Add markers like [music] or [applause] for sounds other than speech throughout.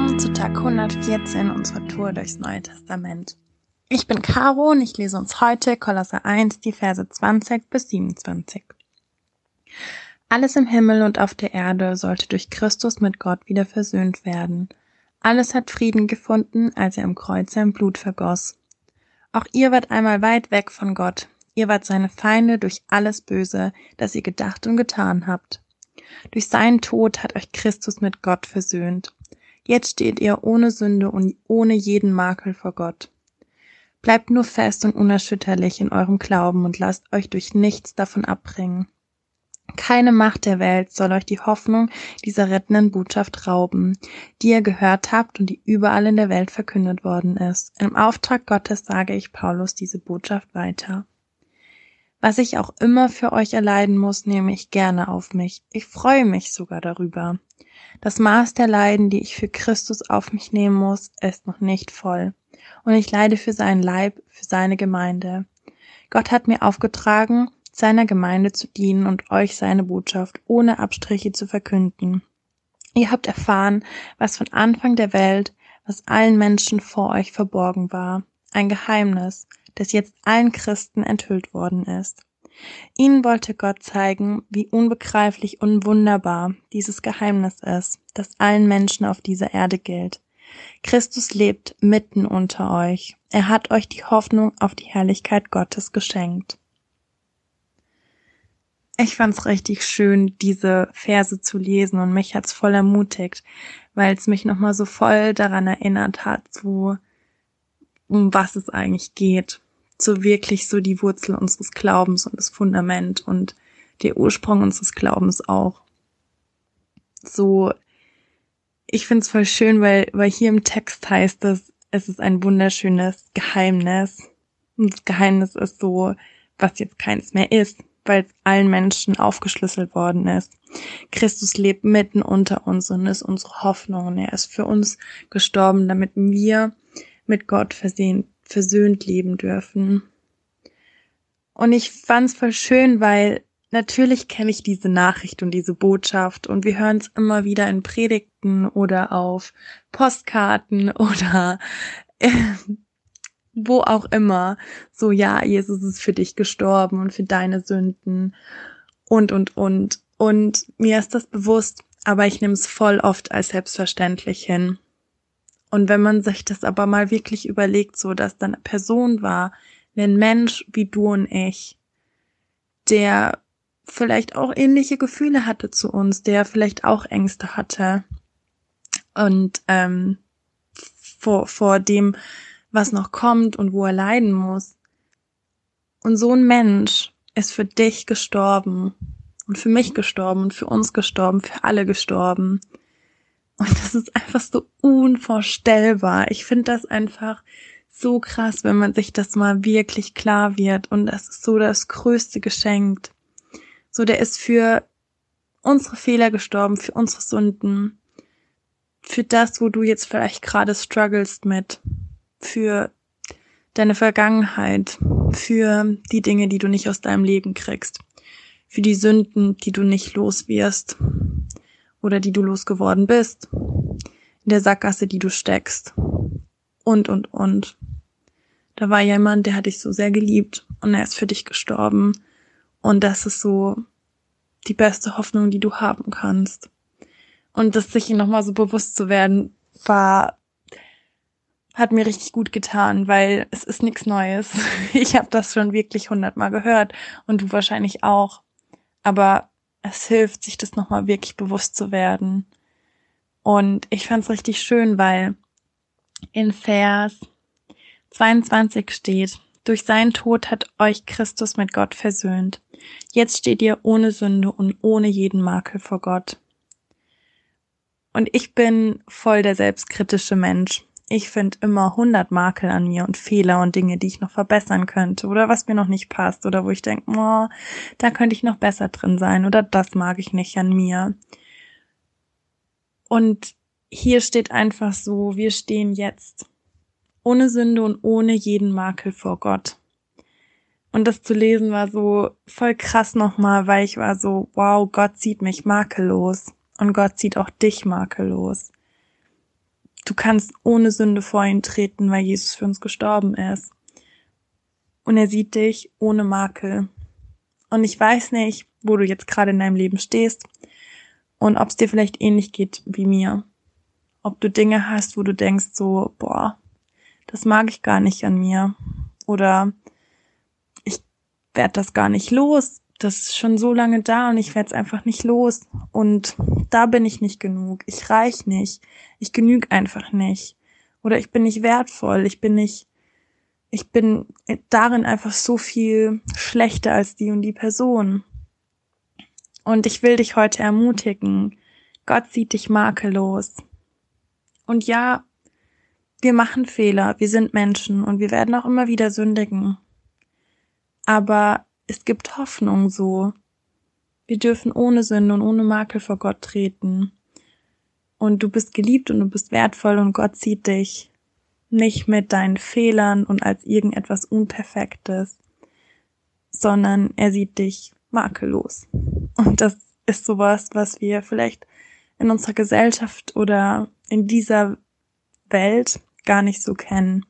willkommen zu Tag 114 unserer Tour durchs Neue Testament. Ich bin Caro und ich lese uns heute Kolosser 1, die Verse 20 bis 27. Alles im Himmel und auf der Erde sollte durch Christus mit Gott wieder versöhnt werden. Alles hat Frieden gefunden, als er im Kreuz sein Blut vergoss. Auch ihr wart einmal weit weg von Gott. Ihr wart seine Feinde durch alles Böse, das ihr gedacht und getan habt. Durch seinen Tod hat euch Christus mit Gott versöhnt. Jetzt steht ihr ohne Sünde und ohne jeden Makel vor Gott. Bleibt nur fest und unerschütterlich in eurem Glauben und lasst euch durch nichts davon abbringen. Keine Macht der Welt soll euch die Hoffnung dieser rettenden Botschaft rauben, die ihr gehört habt und die überall in der Welt verkündet worden ist. Im Auftrag Gottes sage ich Paulus diese Botschaft weiter. Was ich auch immer für euch erleiden muss, nehme ich gerne auf mich. Ich freue mich sogar darüber. Das Maß der Leiden, die ich für Christus auf mich nehmen muss, ist noch nicht voll. Und ich leide für seinen Leib, für seine Gemeinde. Gott hat mir aufgetragen, seiner Gemeinde zu dienen und euch seine Botschaft ohne Abstriche zu verkünden. Ihr habt erfahren, was von Anfang der Welt, was allen Menschen vor euch verborgen war. Ein Geheimnis, das jetzt allen Christen enthüllt worden ist. Ihnen wollte Gott zeigen, wie unbegreiflich und wunderbar dieses Geheimnis ist, das allen Menschen auf dieser Erde gilt. Christus lebt mitten unter euch. Er hat euch die Hoffnung auf die Herrlichkeit Gottes geschenkt. Ich fand's richtig schön, diese Verse zu lesen und mich hat's voll ermutigt, weil es mich nochmal so voll daran erinnert hat, so um was es eigentlich geht. So wirklich so die Wurzel unseres Glaubens und das Fundament und der Ursprung unseres Glaubens auch. So, ich find's voll schön, weil, weil hier im Text heißt es, es ist ein wunderschönes Geheimnis. Und das Geheimnis ist so, was jetzt keins mehr ist, weil es allen Menschen aufgeschlüsselt worden ist. Christus lebt mitten unter uns und ist unsere Hoffnung und er ist für uns gestorben, damit wir mit Gott versehen, versöhnt leben dürfen. Und ich fand's voll schön, weil natürlich kenne ich diese Nachricht und diese Botschaft und wir hören es immer wieder in Predigten oder auf Postkarten [laughs] oder äh, wo auch immer. So, ja, Jesus ist für dich gestorben und für deine Sünden und, und, und. Und mir ist das bewusst, aber ich nehme es voll oft als selbstverständlich hin. Und wenn man sich das aber mal wirklich überlegt, so dass da eine Person war, ein Mensch wie du und ich, der vielleicht auch ähnliche Gefühle hatte zu uns, der vielleicht auch Ängste hatte und ähm, vor, vor dem, was noch kommt und wo er leiden muss. Und so ein Mensch ist für dich gestorben und für mich gestorben und für uns gestorben, für alle gestorben. Und das ist einfach so unvorstellbar. Ich finde das einfach so krass, wenn man sich das mal wirklich klar wird. Und das ist so das größte Geschenk. So, der ist für unsere Fehler gestorben, für unsere Sünden, für das, wo du jetzt vielleicht gerade strugglest mit, für deine Vergangenheit, für die Dinge, die du nicht aus deinem Leben kriegst, für die Sünden, die du nicht los wirst oder die du losgeworden bist, in der Sackgasse, die du steckst und, und, und. Da war jemand, der hat dich so sehr geliebt und er ist für dich gestorben und das ist so die beste Hoffnung, die du haben kannst. Und das sich nochmal so bewusst zu werden, war hat mir richtig gut getan, weil es ist nichts Neues. [laughs] Ich habe das schon wirklich hundertmal gehört und du wahrscheinlich auch. Aber es hilft, sich das nochmal wirklich bewusst zu werden. Und ich fand es richtig schön, weil in Vers 22 steht, durch seinen Tod hat euch Christus mit Gott versöhnt. Jetzt steht ihr ohne Sünde und ohne jeden Makel vor Gott. Und ich bin voll der selbstkritische Mensch ich finde immer hundert Makel an mir und Fehler und Dinge, die ich noch verbessern könnte oder was mir noch nicht passt oder wo ich denke, oh, da könnte ich noch besser drin sein oder das mag ich nicht an mir. Und hier steht einfach so, wir stehen jetzt ohne Sünde und ohne jeden Makel vor Gott. Und das zu lesen war so voll krass nochmal, weil ich war so, wow, Gott sieht mich makellos und Gott sieht auch dich makellos du kannst ohne Sünde vor ihn treten, weil Jesus für uns gestorben ist. Und er sieht dich ohne Makel. Und ich weiß nicht, wo du jetzt gerade in deinem Leben stehst und ob es dir vielleicht ähnlich geht wie mir. Ob du Dinge hast, wo du denkst so, boah, das mag ich gar nicht an mir. Oder ich werd das gar nicht los. Das ist schon so lange da und ich werd's einfach nicht los. Und da bin ich nicht genug. Ich reich nicht. Ich genüg einfach nicht. Oder ich bin nicht wertvoll. Ich bin nicht, ich bin darin einfach so viel schlechter als die und die Person. Und ich will dich heute ermutigen. Gott sieht dich makellos. Und ja, wir machen Fehler, wir sind Menschen und wir werden auch immer wieder sündigen. Aber es gibt Hoffnung so. Wir dürfen ohne Sünde und ohne Makel vor Gott treten. Und du bist geliebt und du bist wertvoll und Gott sieht dich nicht mit deinen Fehlern und als irgendetwas Unperfektes, sondern er sieht dich makellos. Und das ist sowas, was wir vielleicht in unserer Gesellschaft oder in dieser Welt gar nicht so kennen,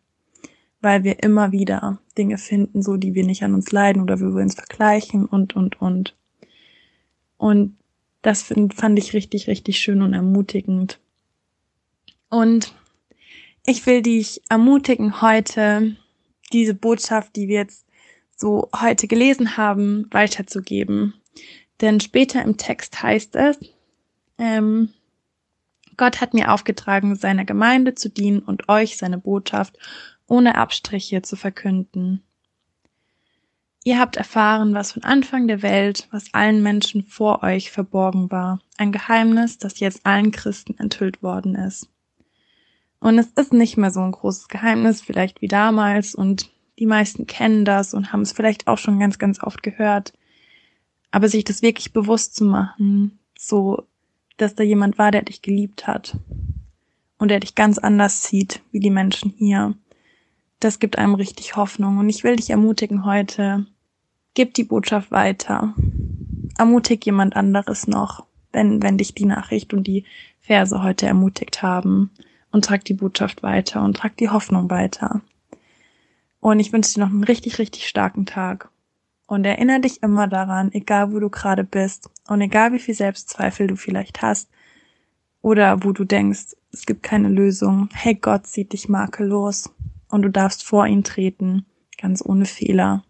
weil wir immer wieder Dinge finden, so die wir nicht an uns leiden oder wir uns vergleichen und, und, und. Und das find, fand ich richtig, richtig schön und ermutigend. Und ich will dich ermutigen, heute diese Botschaft, die wir jetzt so heute gelesen haben, weiterzugeben. Denn später im Text heißt es, ähm, Gott hat mir aufgetragen, seiner Gemeinde zu dienen und euch seine Botschaft ohne Abstriche zu verkünden. Ihr habt erfahren, was von Anfang der Welt, was allen Menschen vor euch verborgen war, ein Geheimnis, das jetzt allen Christen enthüllt worden ist. Und es ist nicht mehr so ein großes Geheimnis, vielleicht wie damals, und die meisten kennen das und haben es vielleicht auch schon ganz, ganz oft gehört. Aber sich das wirklich bewusst zu machen, so dass da jemand war, der dich geliebt hat und der dich ganz anders sieht wie die Menschen hier. Das gibt einem richtig Hoffnung und ich will dich ermutigen heute, gib die Botschaft weiter. Ermutig jemand anderes noch, wenn, wenn dich die Nachricht und die Verse heute ermutigt haben und trag die Botschaft weiter und trag die Hoffnung weiter. Und ich wünsche dir noch einen richtig, richtig starken Tag. Und erinnere dich immer daran, egal wo du gerade bist und egal wie viel Selbstzweifel du vielleicht hast oder wo du denkst, es gibt keine Lösung. Hey, Gott sieht dich makellos und du darfst vor ihn treten, ganz ohne Fehler,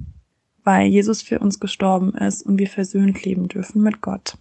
weil Jesus für uns gestorben ist und wir versöhnt leben dürfen mit Gott.